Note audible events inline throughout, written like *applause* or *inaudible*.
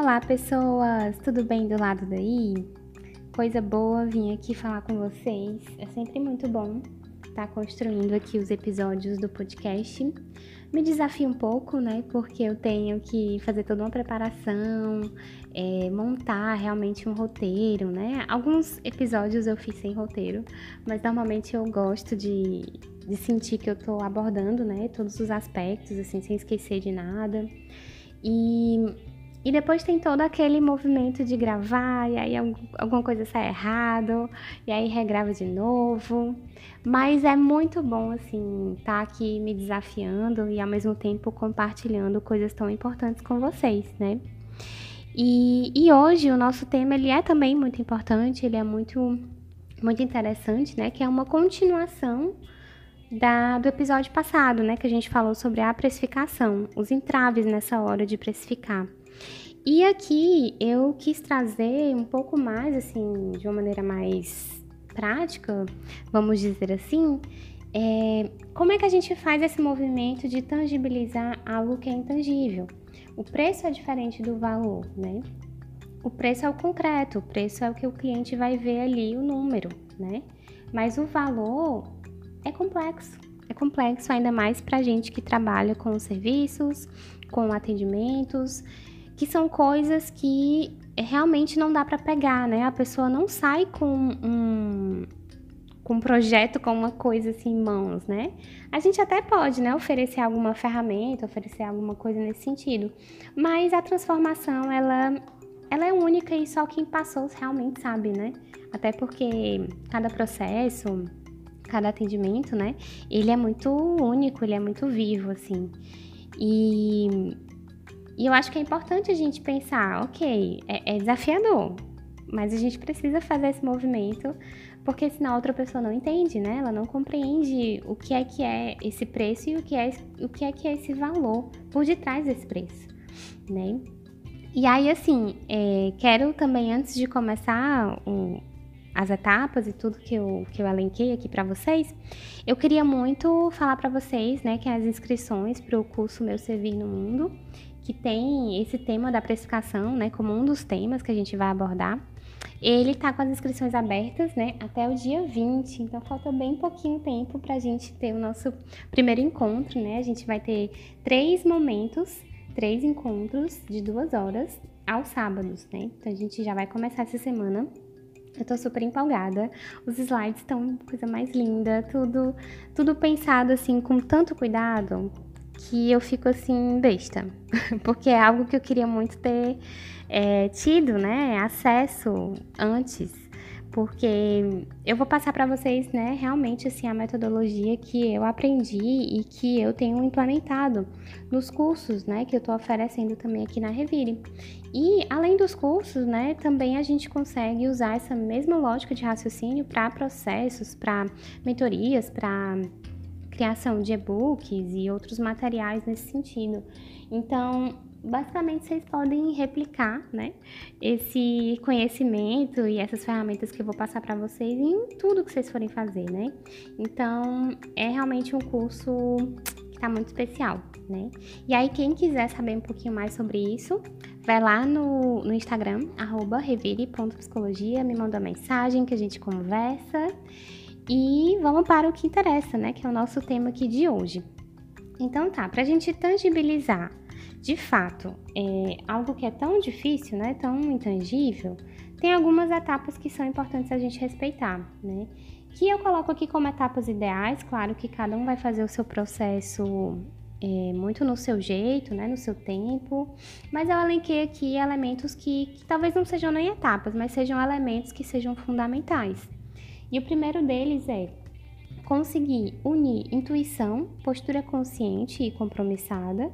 Olá, pessoas! Tudo bem do lado daí? Coisa boa vim aqui falar com vocês. É sempre muito bom estar construindo aqui os episódios do podcast. Me desafio um pouco, né? Porque eu tenho que fazer toda uma preparação, é, montar realmente um roteiro, né? Alguns episódios eu fiz sem roteiro, mas normalmente eu gosto de, de sentir que eu tô abordando, né? Todos os aspectos, assim, sem esquecer de nada. E e depois tem todo aquele movimento de gravar, e aí alguma coisa sai errado, e aí regrava de novo. Mas é muito bom, assim, estar tá aqui me desafiando e ao mesmo tempo compartilhando coisas tão importantes com vocês, né? E, e hoje o nosso tema ele é também muito importante, ele é muito, muito interessante, né? Que é uma continuação da, do episódio passado, né? Que a gente falou sobre a precificação, os entraves nessa hora de precificar. E aqui eu quis trazer um pouco mais, assim, de uma maneira mais prática, vamos dizer assim, é, como é que a gente faz esse movimento de tangibilizar algo que é intangível? O preço é diferente do valor, né? O preço é o concreto, o preço é o que o cliente vai ver ali, o número, né? Mas o valor é complexo. É complexo ainda mais para gente que trabalha com serviços, com atendimentos que são coisas que realmente não dá para pegar, né? A pessoa não sai com um, com um projeto, com uma coisa assim em mãos, né? A gente até pode, né, oferecer alguma ferramenta, oferecer alguma coisa nesse sentido, mas a transformação, ela, ela é única e só quem passou realmente sabe, né? Até porque cada processo, cada atendimento, né, ele é muito único, ele é muito vivo, assim. E e eu acho que é importante a gente pensar, ok, é, é desafiador, mas a gente precisa fazer esse movimento, porque senão a outra pessoa não entende, né? Ela não compreende o que é que é esse preço e o que é, o que é, que é esse valor por detrás desse preço, né? E aí, assim, é, quero também, antes de começar o, as etapas e tudo que eu, que eu elenquei aqui para vocês, eu queria muito falar para vocês, né, que as inscrições para o curso Meu Servir no Mundo, que tem esse tema da precificação, né, como um dos temas que a gente vai abordar. Ele tá com as inscrições abertas, né, até o dia 20, então falta bem pouquinho tempo para a gente ter o nosso primeiro encontro, né? A gente vai ter três momentos, três encontros de duas horas aos sábados, né? Então a gente já vai começar essa semana eu tô super empolgada. Os slides estão coisa mais linda, tudo tudo pensado assim com tanto cuidado que eu fico assim besta, *laughs* porque é algo que eu queria muito ter é, tido, né, acesso antes, porque eu vou passar para vocês, né, realmente assim a metodologia que eu aprendi e que eu tenho implementado nos cursos, né, que eu estou oferecendo também aqui na Revire. E além dos cursos, né, também a gente consegue usar essa mesma lógica de raciocínio para processos, para mentorias, para criação de e-books e outros materiais nesse sentido. Então, basicamente vocês podem replicar, né, esse conhecimento e essas ferramentas que eu vou passar para vocês em tudo que vocês forem fazer, né? Então, é realmente um curso que está muito especial, né? E aí, quem quiser saber um pouquinho mais sobre isso, vai lá no, no Instagram, arroba revire.psicologia, me manda uma mensagem que a gente conversa. E vamos para o que interessa, né? Que é o nosso tema aqui de hoje. Então tá, para a gente tangibilizar de fato é, algo que é tão difícil, né? Tão intangível, tem algumas etapas que são importantes a gente respeitar, né? Que eu coloco aqui como etapas ideais, claro que cada um vai fazer o seu processo é, muito no seu jeito, né, no seu tempo, mas eu elenquei aqui elementos que, que talvez não sejam nem etapas, mas sejam elementos que sejam fundamentais, e o primeiro deles é conseguir unir intuição, postura consciente e compromissada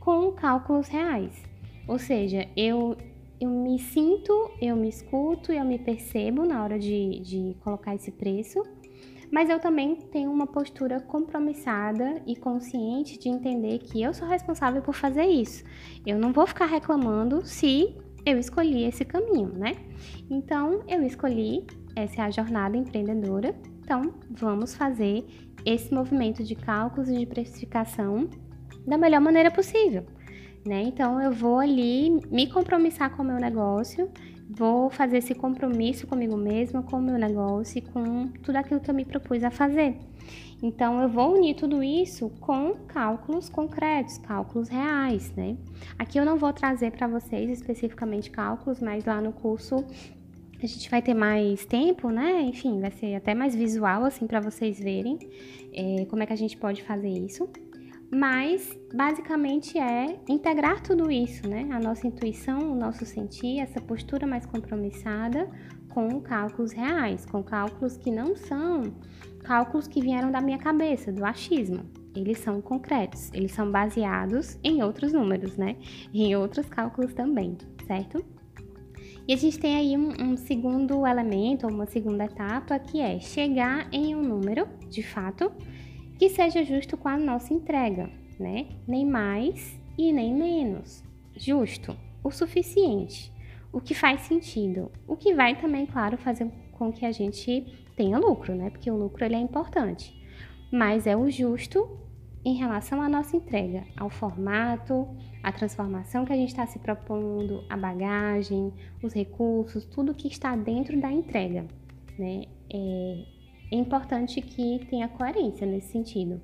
com cálculos reais. Ou seja, eu, eu me sinto, eu me escuto, eu me percebo na hora de, de colocar esse preço, mas eu também tenho uma postura compromissada e consciente de entender que eu sou responsável por fazer isso. Eu não vou ficar reclamando se eu escolhi esse caminho, né? Então, eu escolhi essa é a jornada empreendedora. Então, vamos fazer esse movimento de cálculos e de precificação da melhor maneira possível. né? Então eu vou ali me compromissar com o meu negócio, vou fazer esse compromisso comigo mesma, com o meu negócio e com tudo aquilo que eu me propus a fazer. Então eu vou unir tudo isso com cálculos concretos, cálculos reais, né? Aqui eu não vou trazer para vocês especificamente cálculos, mas lá no curso a gente vai ter mais tempo, né? Enfim, vai ser até mais visual assim para vocês verem é, como é que a gente pode fazer isso. Mas basicamente é integrar tudo isso, né? A nossa intuição, o nosso sentir, essa postura mais compromissada com cálculos reais, com cálculos que não são cálculos que vieram da minha cabeça, do achismo. Eles são concretos, eles são baseados em outros números, né? Em outros cálculos também, certo? E a gente tem aí um, um segundo elemento, uma segunda etapa, que é chegar em um número, de fato, que seja justo com a nossa entrega, né? Nem mais e nem menos. Justo, o suficiente, o que faz sentido, o que vai também, claro, fazer com que a gente tenha lucro, né? Porque o lucro ele é importante. Mas é o justo em relação à nossa entrega, ao formato, à transformação que a gente está se propondo, a bagagem, os recursos, tudo que está dentro da entrega, né? É, é importante que tenha coerência nesse sentido.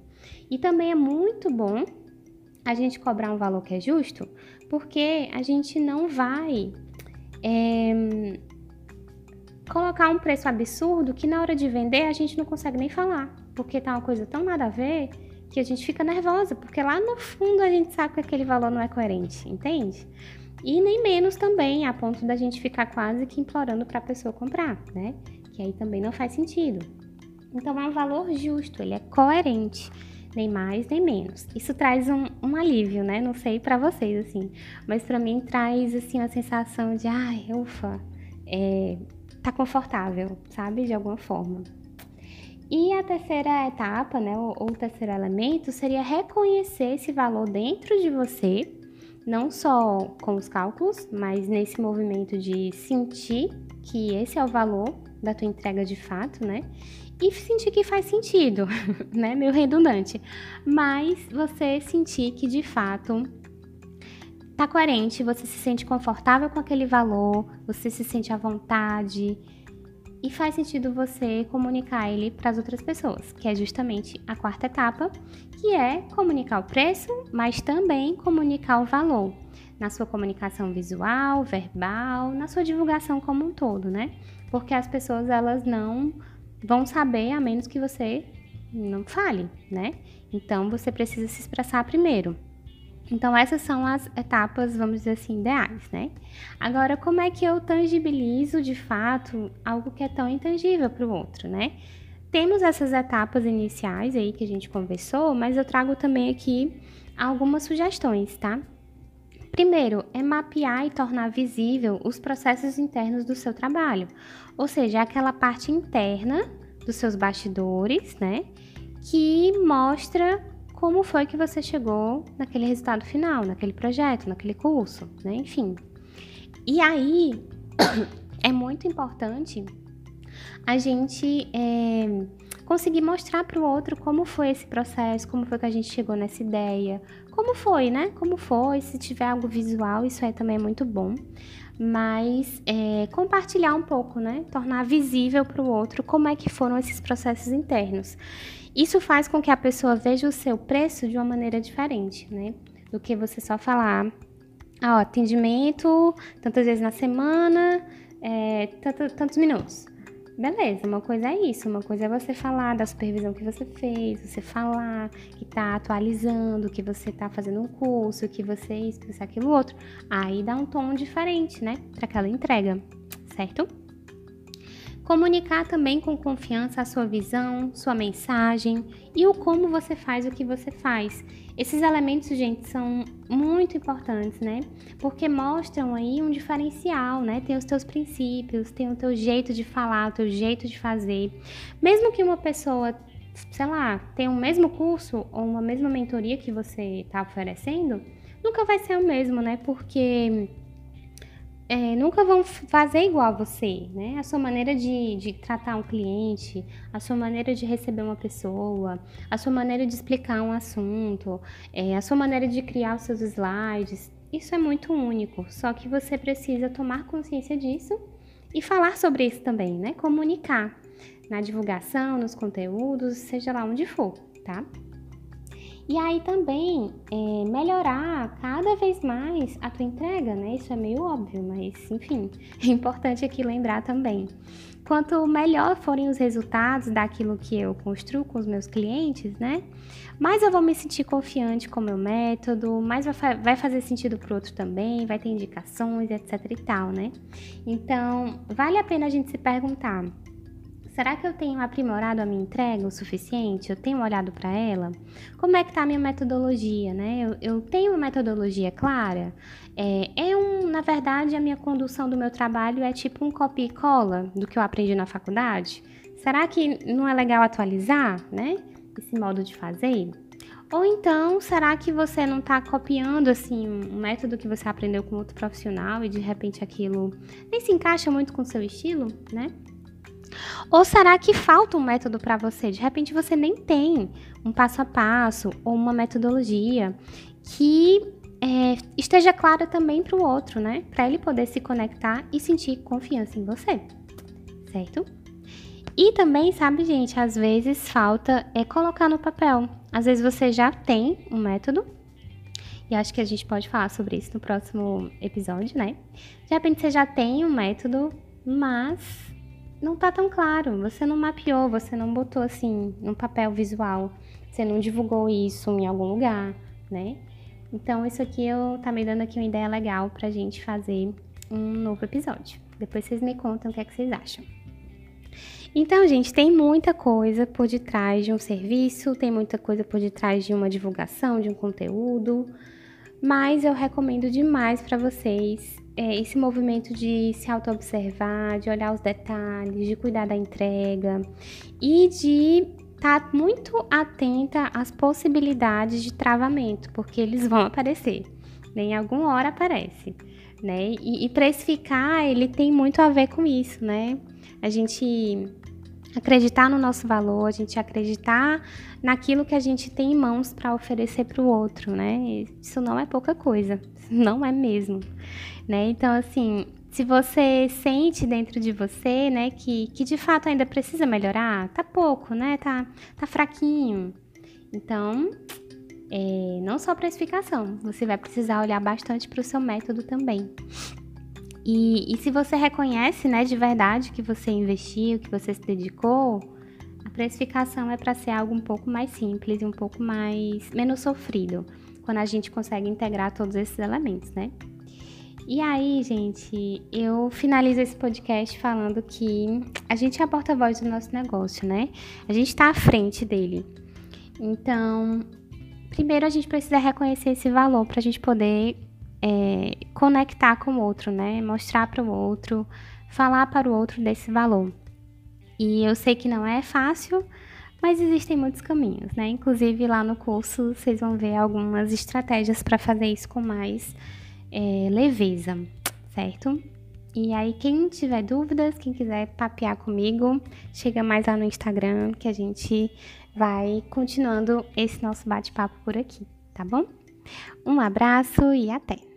E também é muito bom a gente cobrar um valor que é justo, porque a gente não vai é, colocar um preço absurdo que na hora de vender a gente não consegue nem falar, porque tá uma coisa tão nada a ver que a gente fica nervosa, porque lá no fundo a gente sabe que aquele valor não é coerente, entende? E nem menos também, a ponto da gente ficar quase que implorando para a pessoa comprar, né? Que aí também não faz sentido. Então é um valor justo, ele é coerente, nem mais nem menos. Isso traz um, um alívio, né? Não sei para vocês assim, mas para mim traz assim a sensação de, ai, ufa, é, tá confortável, sabe? De alguma forma. E a terceira etapa, né, ou, o terceiro elemento, seria reconhecer esse valor dentro de você, não só com os cálculos, mas nesse movimento de sentir que esse é o valor da tua entrega de fato, né? E sentir que faz sentido, *laughs* né? Meio redundante. Mas você sentir que de fato tá coerente, você se sente confortável com aquele valor, você se sente à vontade e faz sentido você comunicar ele para as outras pessoas, que é justamente a quarta etapa, que é comunicar o preço, mas também comunicar o valor na sua comunicação visual, verbal, na sua divulgação como um todo, né? Porque as pessoas elas não vão saber a menos que você não fale, né? Então você precisa se expressar primeiro. Então, essas são as etapas, vamos dizer assim, ideais, né? Agora, como é que eu tangibilizo de fato algo que é tão intangível para o outro, né? Temos essas etapas iniciais aí que a gente conversou, mas eu trago também aqui algumas sugestões, tá? Primeiro, é mapear e tornar visível os processos internos do seu trabalho, ou seja, aquela parte interna dos seus bastidores, né? Que mostra como foi que você chegou naquele resultado final, naquele projeto, naquele curso, né? Enfim. E aí *coughs* é muito importante a gente é, conseguir mostrar para o outro como foi esse processo, como foi que a gente chegou nessa ideia, como foi, né? Como foi, se tiver algo visual, isso é também muito bom. Mas é, compartilhar um pouco, né? Tornar visível para o outro como é que foram esses processos internos. Isso faz com que a pessoa veja o seu preço de uma maneira diferente, né? Do que você só falar, ah, ó, atendimento tantas vezes na semana, é, tantos minutos. Beleza, uma coisa é isso, uma coisa é você falar da supervisão que você fez, você falar que tá atualizando, que você tá fazendo um curso, que você isso, você aquilo outro. Aí dá um tom diferente, né, para aquela entrega, certo? Comunicar também com confiança a sua visão, sua mensagem e o como você faz o que você faz. Esses elementos, gente, são muito importantes, né? Porque mostram aí um diferencial, né? Tem os teus princípios, tem o teu jeito de falar, o teu jeito de fazer. Mesmo que uma pessoa, sei lá, tenha o mesmo curso ou uma mesma mentoria que você está oferecendo, nunca vai ser o mesmo, né? Porque é, nunca vão fazer igual a você, né? A sua maneira de, de tratar um cliente, a sua maneira de receber uma pessoa, a sua maneira de explicar um assunto, é, a sua maneira de criar os seus slides, isso é muito único. Só que você precisa tomar consciência disso e falar sobre isso também, né? Comunicar na divulgação, nos conteúdos, seja lá onde for, tá? E aí também é, melhorar cada vez mais a tua entrega, né? Isso é meio óbvio, mas enfim, *laughs* é importante aqui lembrar também. Quanto melhor forem os resultados daquilo que eu construo com os meus clientes, né? Mais eu vou me sentir confiante com o meu método, mais vai fazer sentido para o outro também, vai ter indicações, etc e tal, né? Então, vale a pena a gente se perguntar Será que eu tenho aprimorado a minha entrega o suficiente? Eu tenho olhado para ela? Como é que tá a minha metodologia, né? Eu, eu tenho uma metodologia clara? É, é, um, na verdade, a minha condução do meu trabalho é tipo um copia e cola do que eu aprendi na faculdade? Será que não é legal atualizar, né? Esse modo de fazer? Ou então, será que você não está copiando assim um método que você aprendeu com outro profissional e de repente aquilo nem se encaixa muito com o seu estilo, né? Ou será que falta um método para você? De repente você nem tem um passo a passo ou uma metodologia que é, esteja clara também para o outro, né? Para ele poder se conectar e sentir confiança em você, certo? E também, sabe, gente, às vezes falta é colocar no papel. Às vezes você já tem um método, e acho que a gente pode falar sobre isso no próximo episódio, né? De repente você já tem um método, mas não tá tão claro. Você não mapeou, você não botou assim no papel visual, você não divulgou isso em algum lugar, né? Então, isso aqui eu tá me dando aqui uma ideia legal pra gente fazer um novo episódio. Depois vocês me contam o que é que vocês acham. Então, gente, tem muita coisa por detrás de um serviço, tem muita coisa por detrás de uma divulgação, de um conteúdo, mas eu recomendo demais para vocês é, esse movimento de se auto-observar, de olhar os detalhes, de cuidar da entrega e de estar tá muito atenta às possibilidades de travamento, porque eles vão aparecer, né? em alguma hora aparece. Né? E, e precificar, ele tem muito a ver com isso, né? A gente acreditar no nosso valor, a gente acreditar naquilo que a gente tem em mãos para oferecer para o outro, né? Isso não é pouca coisa, não é mesmo né? Então, assim, se você sente dentro de você, né, que, que de fato ainda precisa melhorar, tá pouco, né? Tá, tá fraquinho. Então, é, não só para explicação, você vai precisar olhar bastante para o seu método também. E, e se você reconhece, né, de verdade que você investiu, que você se dedicou, a precificação é para ser algo um pouco mais simples e um pouco mais menos sofrido, quando a gente consegue integrar todos esses elementos, né? E aí, gente, eu finalizo esse podcast falando que a gente é a porta-voz do nosso negócio, né? A gente está à frente dele. Então, primeiro a gente precisa reconhecer esse valor para a gente poder é, conectar com o outro, né? Mostrar para o outro, falar para o outro desse valor. E eu sei que não é fácil, mas existem muitos caminhos, né? Inclusive lá no curso vocês vão ver algumas estratégias para fazer isso com mais é, leveza, certo? E aí, quem tiver dúvidas, quem quiser papear comigo, chega mais lá no Instagram que a gente vai continuando esse nosso bate-papo por aqui, tá bom? Um abraço e até!